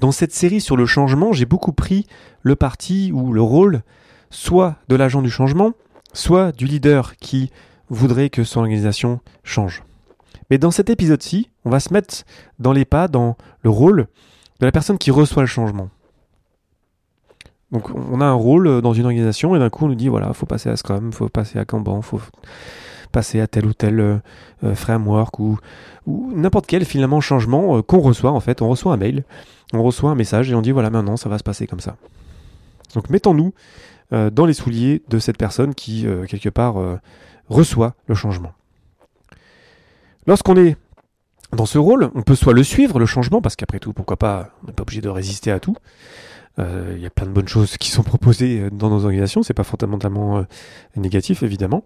Dans cette série sur le changement, j'ai beaucoup pris le parti ou le rôle soit de l'agent du changement, soit du leader qui voudrait que son organisation change. Mais dans cet épisode-ci, on va se mettre dans les pas, dans le rôle de la personne qui reçoit le changement. Donc on a un rôle dans une organisation et d'un coup on nous dit voilà, faut passer à Scrum, faut passer à Kanban, faut passer à tel ou tel euh, euh, framework ou, n'importe quel finalement changement euh, qu'on reçoit en fait. On reçoit un mail, on reçoit un message et on dit voilà maintenant ça va se passer comme ça. Donc mettons-nous dans les souliers de cette personne qui quelque part reçoit le changement. Lorsqu'on est dans ce rôle, on peut soit le suivre, le changement, parce qu'après tout, pourquoi pas, on n'est pas obligé de résister à tout. Il y a plein de bonnes choses qui sont proposées dans nos organisations, c'est pas fondamentalement négatif évidemment.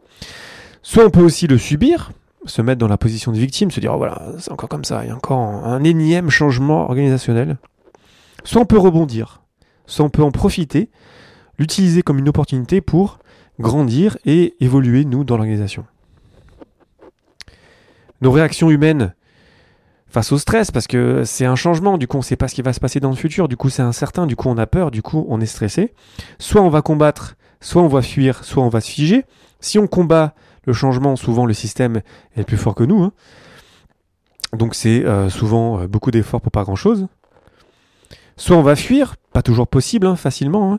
Soit on peut aussi le subir, se mettre dans la position de victime, se dire oh voilà, c'est encore comme ça, il y a encore un énième changement organisationnel. Soit on peut rebondir, soit on peut en profiter, l'utiliser comme une opportunité pour grandir et évoluer nous dans l'organisation. Nos réactions humaines face au stress parce que c'est un changement, du coup on ne sait pas ce qui va se passer dans le futur, du coup c'est incertain, du coup on a peur, du coup on est stressé. Soit on va combattre, soit on va fuir, soit on va se figer. Si on combat le changement, souvent le système est plus fort que nous. Hein. Donc c'est euh, souvent euh, beaucoup d'efforts pour pas grand chose. Soit on va fuir, pas toujours possible, hein, facilement. Hein.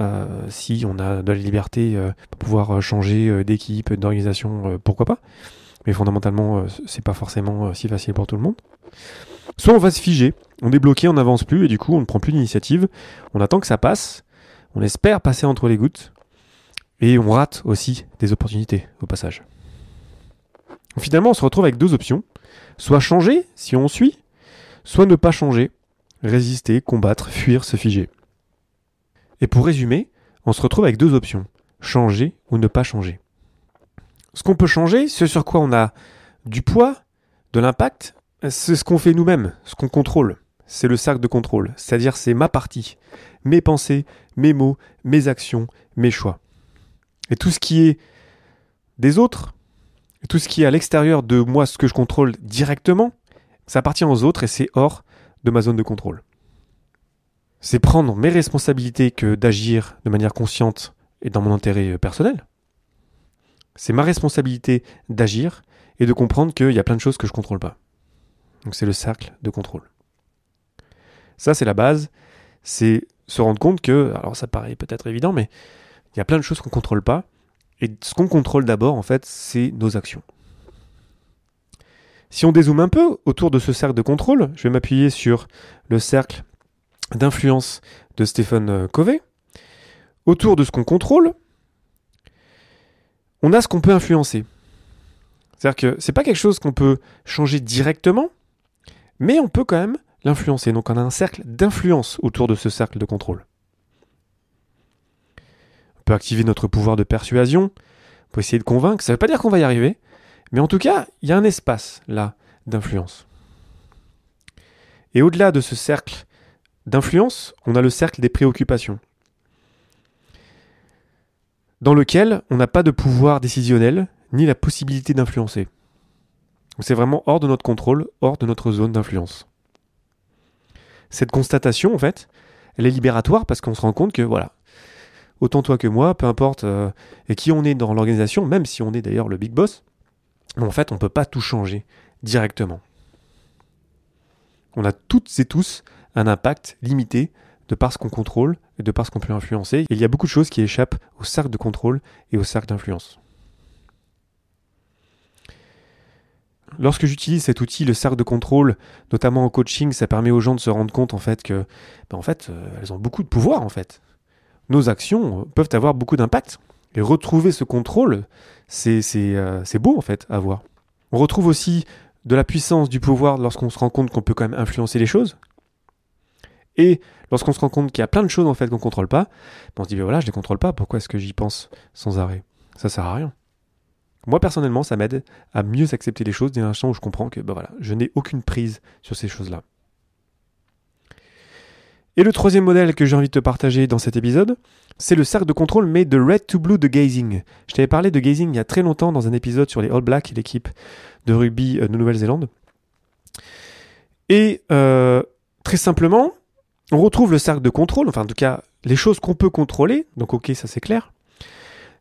Euh, si on a de la liberté pour pouvoir changer d'équipe, d'organisation, pourquoi pas mais fondamentalement, c'est pas forcément si facile pour tout le monde. Soit on va se figer, on est bloqué, on n'avance plus, et du coup on ne prend plus d'initiative, on attend que ça passe, on espère passer entre les gouttes, et on rate aussi des opportunités au passage. Finalement, on se retrouve avec deux options, soit changer si on suit, soit ne pas changer, résister, combattre, fuir, se figer. Et pour résumer, on se retrouve avec deux options, changer ou ne pas changer. Ce qu'on peut changer, ce sur quoi on a du poids, de l'impact, c'est ce qu'on fait nous-mêmes, ce qu'on contrôle. C'est le cercle de contrôle, c'est-à-dire c'est ma partie, mes pensées, mes mots, mes actions, mes choix. Et tout ce qui est des autres, tout ce qui est à l'extérieur de moi, ce que je contrôle directement, ça appartient aux autres et c'est hors de ma zone de contrôle. C'est prendre mes responsabilités que d'agir de manière consciente et dans mon intérêt personnel. C'est ma responsabilité d'agir et de comprendre qu'il y a plein de choses que je ne contrôle pas. Donc c'est le cercle de contrôle. Ça, c'est la base. C'est se rendre compte que, alors ça paraît peut-être évident, mais il y a plein de choses qu'on ne contrôle pas. Et ce qu'on contrôle d'abord, en fait, c'est nos actions. Si on dézoome un peu autour de ce cercle de contrôle, je vais m'appuyer sur le cercle d'influence de Stephen Covey. Autour de ce qu'on contrôle, on a ce qu'on peut influencer. C'est-à-dire que c'est pas quelque chose qu'on peut changer directement, mais on peut quand même l'influencer. Donc on a un cercle d'influence autour de ce cercle de contrôle. Peut activer notre pouvoir de persuasion, on peut essayer de convaincre, ça ne veut pas dire qu'on va y arriver, mais en tout cas, il y a un espace là d'influence. Et au-delà de ce cercle d'influence, on a le cercle des préoccupations dans lequel on n'a pas de pouvoir décisionnel ni la possibilité d'influencer. C'est vraiment hors de notre contrôle, hors de notre zone d'influence. Cette constatation, en fait, elle est libératoire parce qu'on se rend compte que, voilà, autant toi que moi, peu importe euh, et qui on est dans l'organisation, même si on est d'ailleurs le big boss, en fait, on ne peut pas tout changer directement. On a toutes et tous un impact limité de par ce qu'on contrôle et de par ce qu'on peut influencer. il y a beaucoup de choses qui échappent au cercle de contrôle et au cercle d'influence. Lorsque j'utilise cet outil, le cercle de contrôle, notamment en coaching, ça permet aux gens de se rendre compte en fait que, ben, en fait, euh, elles ont beaucoup de pouvoir en fait. Nos actions peuvent avoir beaucoup d'impact. Et retrouver ce contrôle, c'est euh, beau en fait à voir. On retrouve aussi de la puissance du pouvoir lorsqu'on se rend compte qu'on peut quand même influencer les choses. Et lorsqu'on se rend compte qu'il y a plein de choses en fait qu'on contrôle pas, ben, on se dit ben voilà, je les contrôle pas, pourquoi est-ce que j'y pense sans arrêt? Ça sert à rien. Moi personnellement, ça m'aide à mieux accepter les choses dès l'instant où je comprends que ben voilà, je n'ai aucune prise sur ces choses-là. Et le troisième modèle que j'ai envie de te partager dans cet épisode, c'est le cercle de contrôle mais de red to blue de gazing. Je t'avais parlé de gazing il y a très longtemps dans un épisode sur les All Blacks, l'équipe de rugby euh, de Nouvelle-Zélande. Et euh, très simplement, on retrouve le cercle de contrôle, enfin en tout cas les choses qu'on peut contrôler, donc ok ça c'est clair.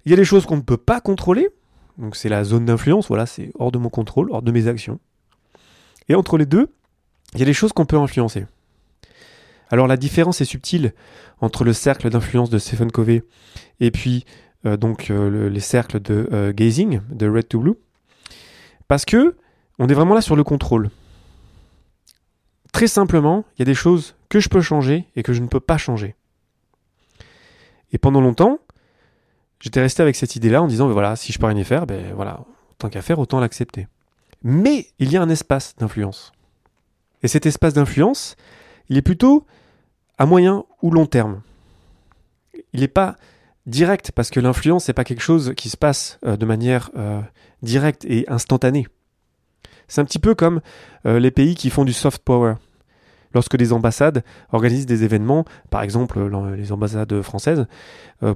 Il y a les choses qu'on ne peut pas contrôler, donc c'est la zone d'influence, voilà, c'est hors de mon contrôle, hors de mes actions. Et entre les deux, il y a les choses qu'on peut influencer. Alors la différence est subtile entre le cercle d'influence de Stephen Covey et puis euh, donc euh, les cercles de euh, gazing, de red to blue, parce que on est vraiment là sur le contrôle. Très simplement, il y a des choses que je peux changer et que je ne peux pas changer. Et pendant longtemps, j'étais resté avec cette idée-là en disant, voilà, si je peux rien y faire, ben voilà, tant qu'à faire, autant l'accepter. Mais il y a un espace d'influence. Et cet espace d'influence, il est plutôt à moyen ou long terme. Il n'est pas direct parce que l'influence n'est pas quelque chose qui se passe euh, de manière euh, directe et instantanée. C'est un petit peu comme euh, les pays qui font du soft power. Lorsque des ambassades organisent des événements, par exemple les ambassades françaises,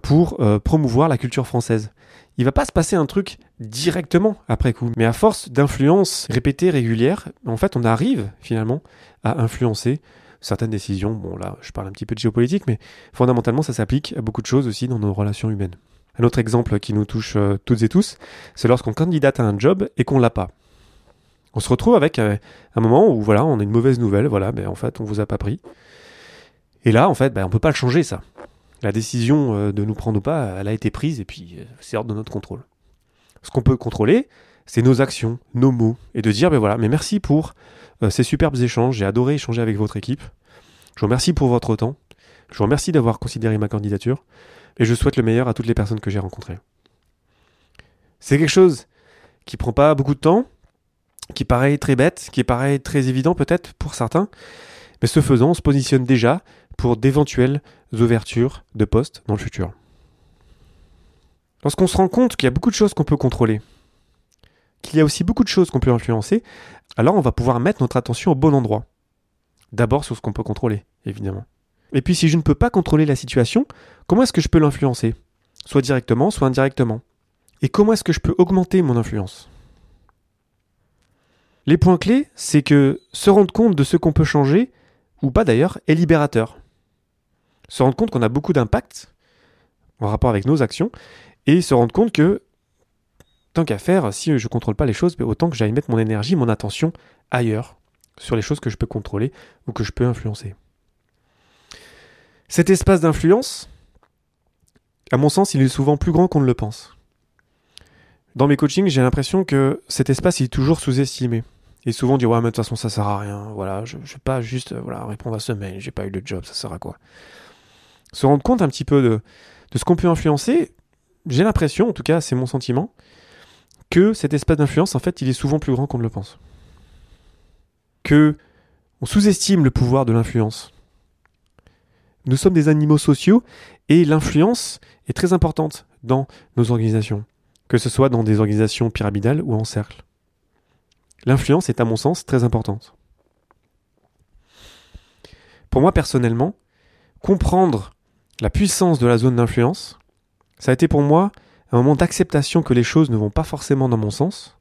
pour promouvoir la culture française. Il va pas se passer un truc directement après coup, mais à force d'influence répétée, régulière, en fait, on arrive finalement à influencer certaines décisions. Bon, là, je parle un petit peu de géopolitique, mais fondamentalement, ça s'applique à beaucoup de choses aussi dans nos relations humaines. Un autre exemple qui nous touche euh, toutes et tous, c'est lorsqu'on candidate à un job et qu'on l'a pas. On se retrouve avec euh, un moment où voilà, on a une mauvaise nouvelle, voilà, mais en fait, on vous a pas pris. Et là, en fait, ben, on peut pas le changer, ça. La décision euh, de nous prendre ou pas, elle a été prise et puis c'est hors de notre contrôle. Ce qu'on peut contrôler, c'est nos actions, nos mots, et de dire, ben voilà, mais merci pour euh, ces superbes échanges. J'ai adoré échanger avec votre équipe. Je vous remercie pour votre temps. Je vous remercie d'avoir considéré ma candidature. Et je souhaite le meilleur à toutes les personnes que j'ai rencontrées. C'est quelque chose qui prend pas beaucoup de temps, qui paraît très bête, qui paraît très évident peut-être pour certains. Mais ce faisant, on se positionne déjà pour d'éventuelles ouvertures de postes dans le futur. Lorsqu'on se rend compte qu'il y a beaucoup de choses qu'on peut contrôler, qu'il y a aussi beaucoup de choses qu'on peut influencer, alors on va pouvoir mettre notre attention au bon endroit. D'abord sur ce qu'on peut contrôler, évidemment. Et puis si je ne peux pas contrôler la situation, comment est-ce que je peux l'influencer? Soit directement, soit indirectement. Et comment est-ce que je peux augmenter mon influence? Les points clés, c'est que se rendre compte de ce qu'on peut changer, ou pas d'ailleurs, est libérateur. Se rendre compte qu'on a beaucoup d'impact en rapport avec nos actions, et se rendre compte que tant qu'à faire, si je ne contrôle pas les choses, autant que j'aille mettre mon énergie, mon attention ailleurs, sur les choses que je peux contrôler ou que je peux influencer. Cet espace d'influence, à mon sens, il est souvent plus grand qu'on ne le pense. Dans mes coachings, j'ai l'impression que cet espace est toujours sous-estimé. Et souvent dit ouais mais de toute façon ça sert à rien, voilà, je ne vais pas juste voilà, répondre à ce mail, j'ai pas eu de job, ça sert à quoi? Se rendre compte un petit peu de ce qu'on peut influencer, j'ai l'impression, en tout cas c'est mon sentiment, que cet espace d'influence, en fait, il est souvent plus grand qu'on ne le pense. Que on sous-estime le pouvoir de l'influence. Nous sommes des animaux sociaux et l'influence est très importante dans nos organisations, que ce soit dans des organisations pyramidales ou en cercle. L'influence est à mon sens très importante. Pour moi personnellement, comprendre la puissance de la zone d'influence, ça a été pour moi un moment d'acceptation que les choses ne vont pas forcément dans mon sens,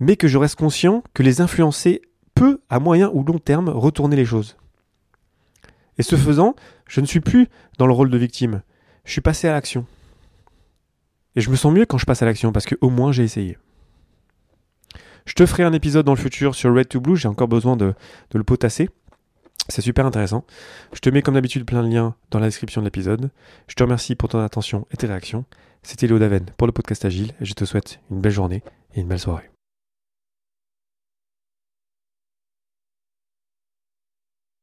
mais que je reste conscient que les influencer peut, à moyen ou long terme, retourner les choses. Et ce faisant, je ne suis plus dans le rôle de victime, je suis passé à l'action. Et je me sens mieux quand je passe à l'action, parce qu'au moins j'ai essayé. Je te ferai un épisode dans le futur sur Red to Blue, j'ai encore besoin de, de le potasser. C'est super intéressant. Je te mets comme d'habitude plein de liens dans la description de l'épisode. Je te remercie pour ton attention et tes réactions. C'était Léo Daven pour le podcast Agile je te souhaite une belle journée et une belle soirée.